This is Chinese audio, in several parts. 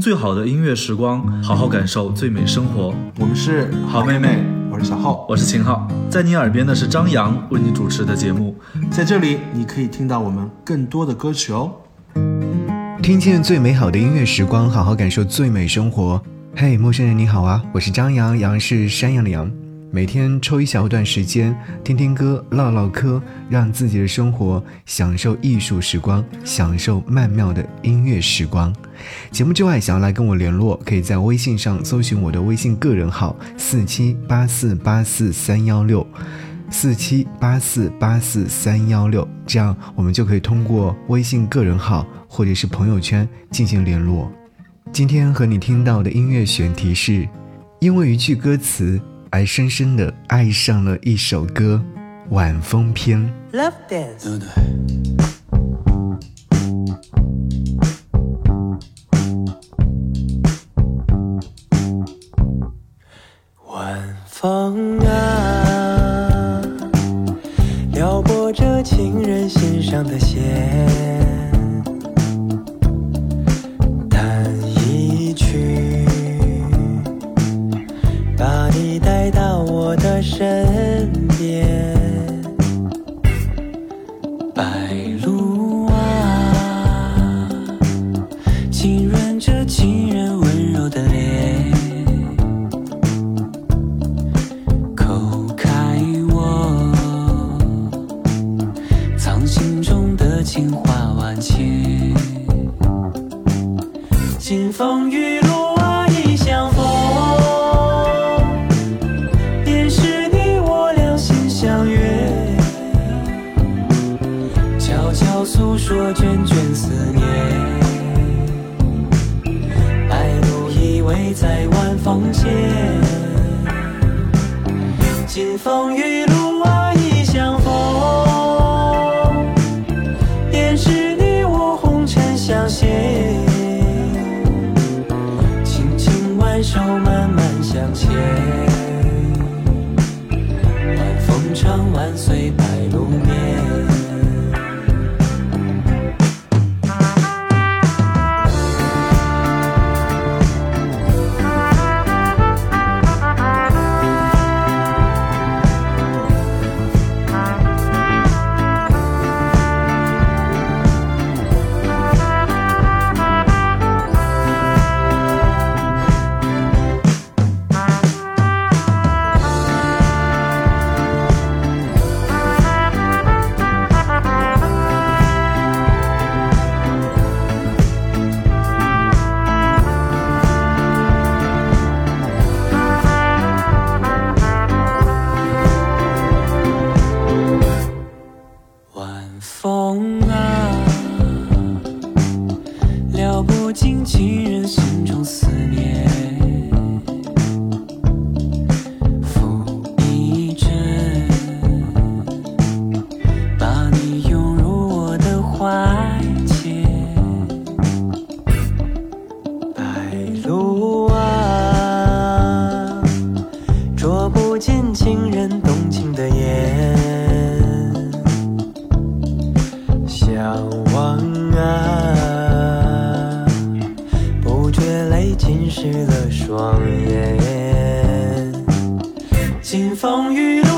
听最好的音乐时光，好好感受最美生活。我们是好妹妹，我是小浩，我是秦昊，在你耳边的是张扬为你主持的节目。在这里，你可以听到我们更多的歌曲哦。听见最美好的音乐时光，好好感受最美生活。嘿，陌生人你好啊，我是张扬，杨是山羊的羊。每天抽一小段时间，听听歌，唠唠嗑，让自己的生活享受艺术时光，享受曼妙的音乐时光。节目之外，想要来跟我联络，可以在微信上搜寻我的微信个人号四七八四八四三幺六，四七八四八四三幺六，这样我们就可以通过微信个人号或者是朋友圈进行联络。今天和你听到的音乐选题是，因为一句歌词。而深深的爱上了一首歌《晚风篇》。Love dance。晚风啊，撩拨着情人心上的弦。轻湿了双眼，经风雨。了。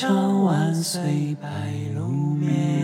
长万岁白露眠。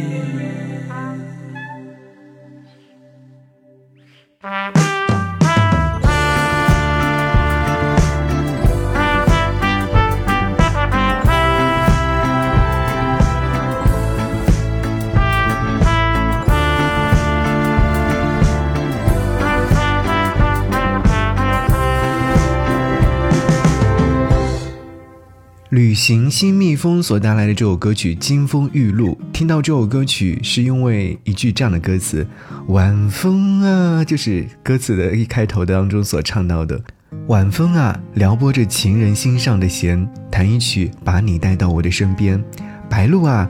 旅行新蜜蜂所带来的这首歌曲《金风玉露》，听到这首歌曲是因为一句这样的歌词：“晚风啊”，就是歌词的一开头当中所唱到的“晚风啊，撩拨着情人心上的弦，弹一曲把你带到我的身边。白露啊，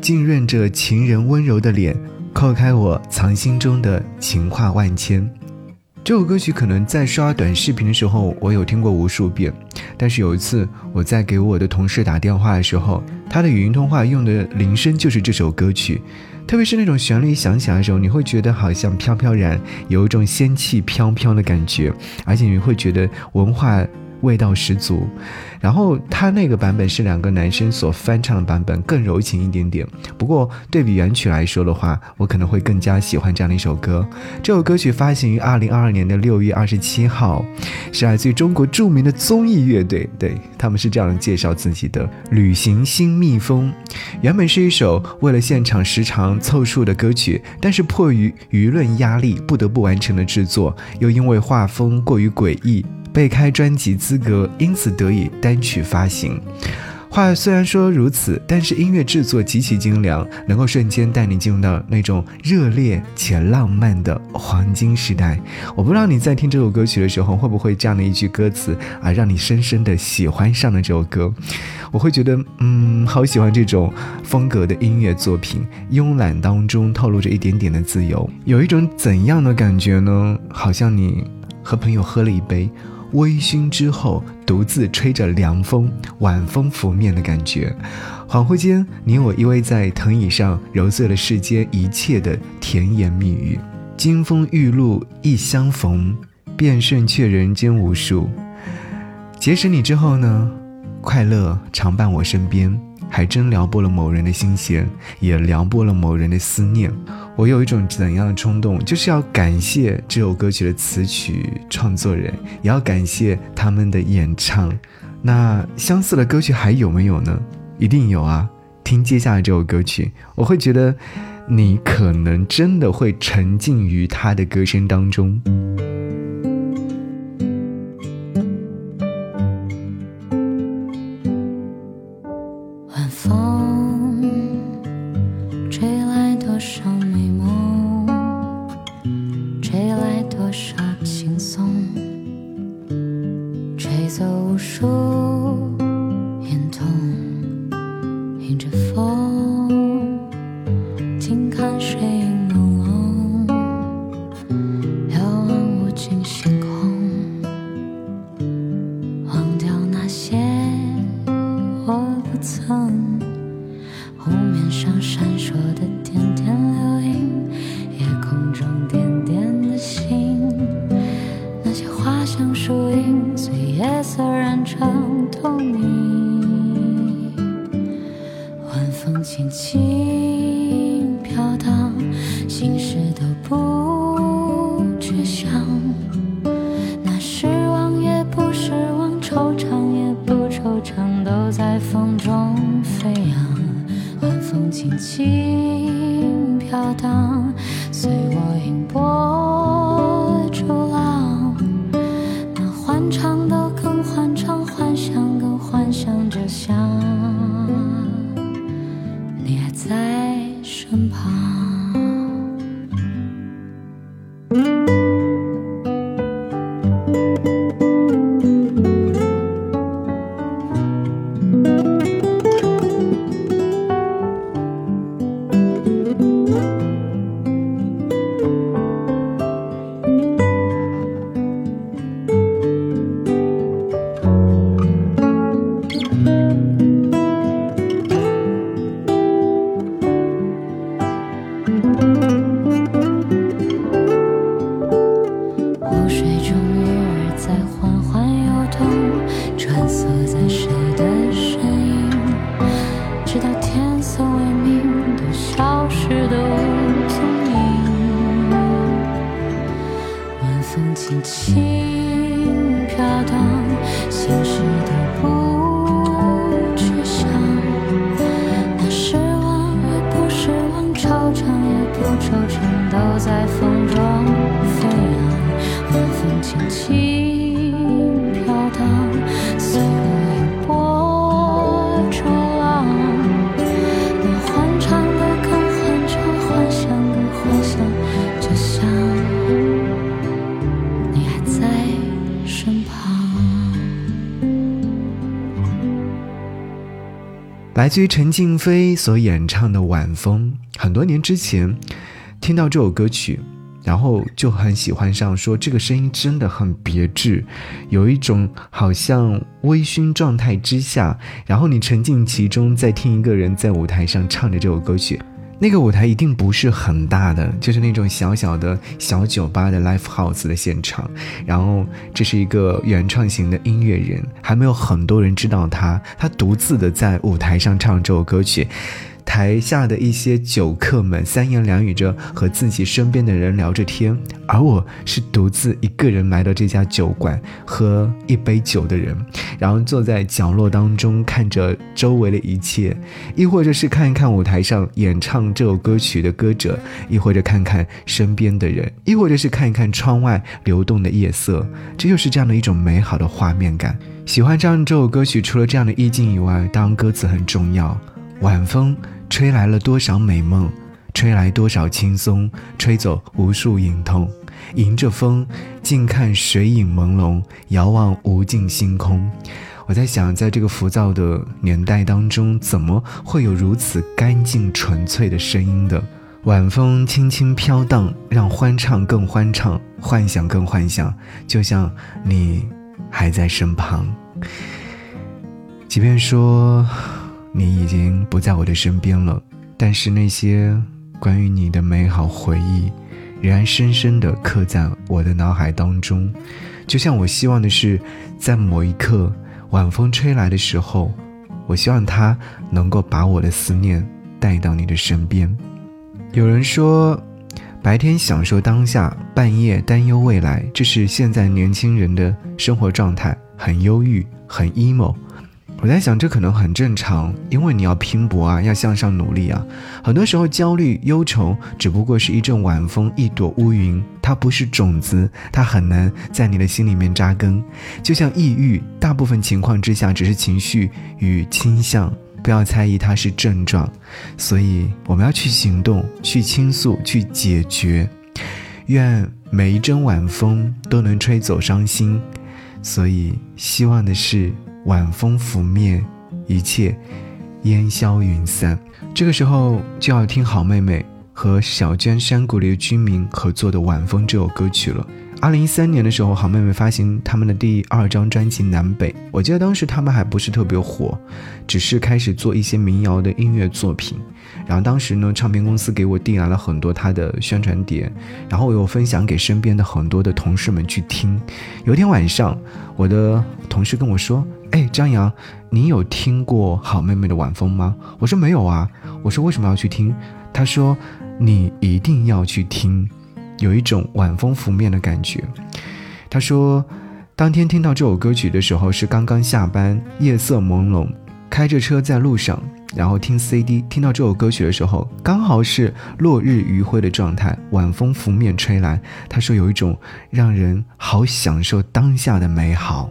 浸润着情人温柔的脸，叩开我藏心中的情话万千。”这首歌曲可能在刷短视频的时候，我有听过无数遍。但是有一次，我在给我的同事打电话的时候，他的语音通话用的铃声就是这首歌曲。特别是那种旋律响起来的时候，你会觉得好像飘飘然，有一种仙气飘飘的感觉，而且你会觉得文化。味道十足，然后他那个版本是两个男生所翻唱的版本，更柔情一点点。不过对比原曲来说的话，我可能会更加喜欢这样的一首歌。这首歌曲发行于二零二二年的六月二十七号，是来自于中国著名的综艺乐队，对他们是这样介绍自己的《旅行新蜜蜂》。原本是一首为了现场时长凑数的歌曲，但是迫于舆论压力，不得不完成的制作，又因为画风过于诡异。被开专辑资格，因此得以单曲发行。话虽然说如此，但是音乐制作极其精良，能够瞬间带你进入到那种热烈且浪漫的黄金时代。我不知道你在听这首歌曲的时候，会不会这样的一句歌词啊，让你深深的喜欢上了这首歌。我会觉得，嗯，好喜欢这种风格的音乐作品，慵懒当中透露着一点点的自由，有一种怎样的感觉呢？好像你和朋友喝了一杯。微醺之后，独自吹着凉风，晚风拂面的感觉。恍惚间，你我依偎在藤椅上，揉碎了世间一切的甜言蜜语。金风玉露一相逢，便胜却人间无数。结识你之后呢，快乐常伴我身边。还真撩拨了某人的心弦，也撩拨了某人的思念。我有一种怎样的冲动，就是要感谢这首歌曲的词曲创作人，也要感谢他们的演唱。那相似的歌曲还有没有呢？一定有啊！听接下来这首歌曲，我会觉得你可能真的会沉浸于他的歌声当中。藏。随我迎波在风中飞扬。晚风轻轻飘荡，随路一波逐浪。那欢唱的更欢唱，幻想的幻想，就像你还在身旁。来自于陈静飞所演唱的《晚风》，很多年之前听到这首歌曲，然后就很喜欢上，说这个声音真的很别致，有一种好像微醺状态之下，然后你沉浸其中，在听一个人在舞台上唱着这首歌曲。那个舞台一定不是很大的，就是那种小小的小酒吧的 live house 的现场。然后这是一个原创型的音乐人，还没有很多人知道他，他独自的在舞台上唱这首歌曲。台下的一些酒客们三言两语着和自己身边的人聊着天，而我是独自一个人来到这家酒馆喝一杯酒的人，然后坐在角落当中看着周围的一切，亦或者是看一看舞台上演唱这首歌曲的歌者，亦或者看看身边的人，亦或者是看一看窗外流动的夜色，这就是这样的一种美好的画面感。喜欢这样这首歌曲，除了这样的意境以外，当然歌词很重要。晚风吹来了多少美梦，吹来多少轻松，吹走无数隐痛。迎着风，静看水影朦胧，遥望无尽星空。我在想，在这个浮躁的年代当中，怎么会有如此干净纯粹的声音的？晚风轻轻飘荡，让欢唱更欢唱，幻想更幻想，就像你还在身旁。即便说你已经不在我的身边了，但是那些关于你的美好回忆，仍然深深地刻在我的脑海当中。就像我希望的是，在某一刻，晚风吹来的时候，我希望它能够把我的思念带到你的身边。有人说，白天享受当下，半夜担忧未来，这是现在年轻人的生活状态，很忧郁，很 emo。我在想，这可能很正常，因为你要拼搏啊，要向上努力啊。很多时候，焦虑、忧愁只不过是一阵晚风，一朵乌云，它不是种子，它很难在你的心里面扎根。就像抑郁，大部分情况之下只是情绪与倾向，不要猜疑它是症状。所以，我们要去行动，去倾诉，去解决。愿每一阵晚风都能吹走伤心。所以，希望的是。晚风拂面一切，烟消云散。这个时候就要听好妹妹和小娟山谷里的居民合作的《晚风》这首歌曲了。二零一三年的时候，好妹妹发行他们的第二张专辑《南北》，我记得当时他们还不是特别火，只是开始做一些民谣的音乐作品。然后当时呢，唱片公司给我递来了很多他的宣传碟，然后我又分享给身边的很多的同事们去听。有一天晚上，我的同事跟我说。哎，张扬，你有听过好妹妹的晚风吗？我说没有啊。我说为什么要去听？他说你一定要去听，有一种晚风拂面的感觉。他说，当天听到这首歌曲的时候是刚刚下班，夜色朦胧，开着车在路上，然后听 CD，听到这首歌曲的时候，刚好是落日余晖的状态，晚风拂面吹来。他说有一种让人好享受当下的美好。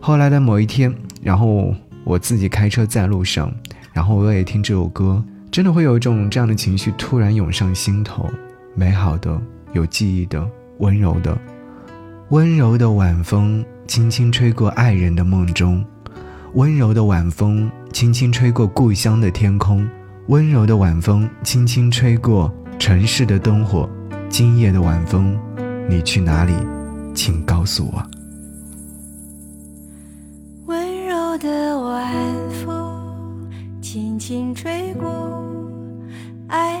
后来的某一天，然后我自己开车在路上，然后我也听这首歌，真的会有一种这样的情绪突然涌上心头，美好的、有记忆的、温柔的，温柔的晚风轻轻吹过爱人的梦中，温柔的晚风轻轻吹过故乡的天空，温柔的晚风轻轻吹过城市的灯火，今夜的晚风，你去哪里？请告诉我。温柔的晚风轻轻吹过爱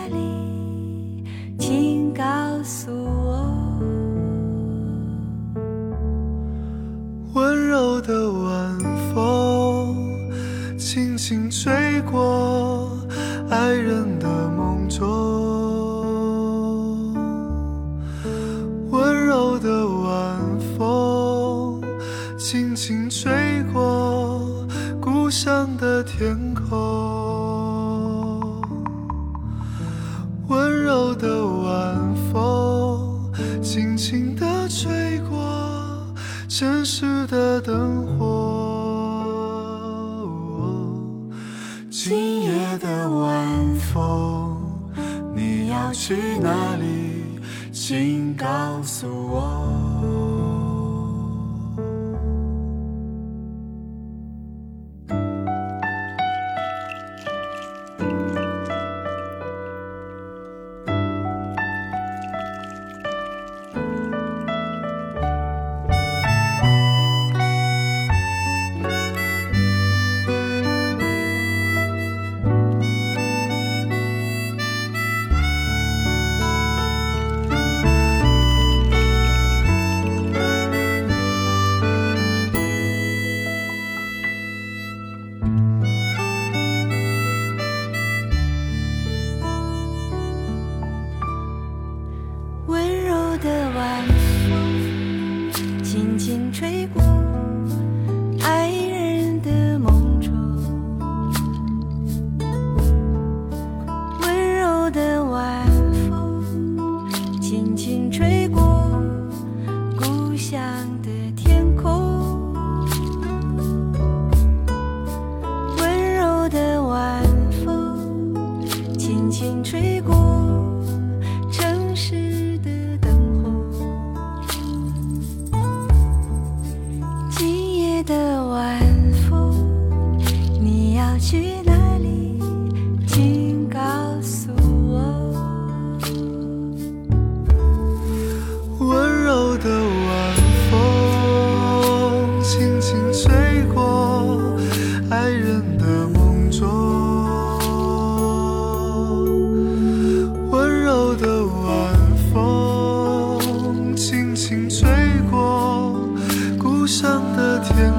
去哪里？请告诉我。的晚风轻轻吹过，故乡的天。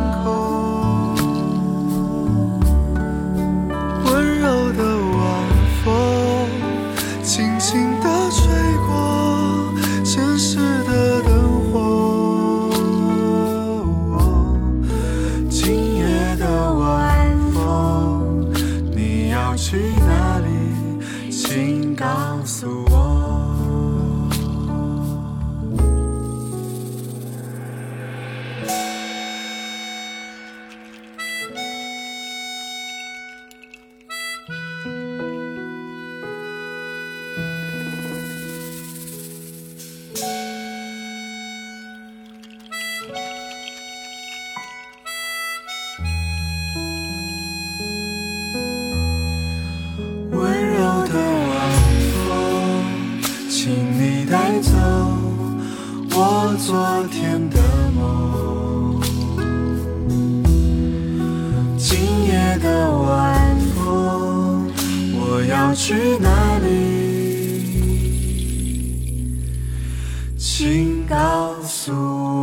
请告诉我。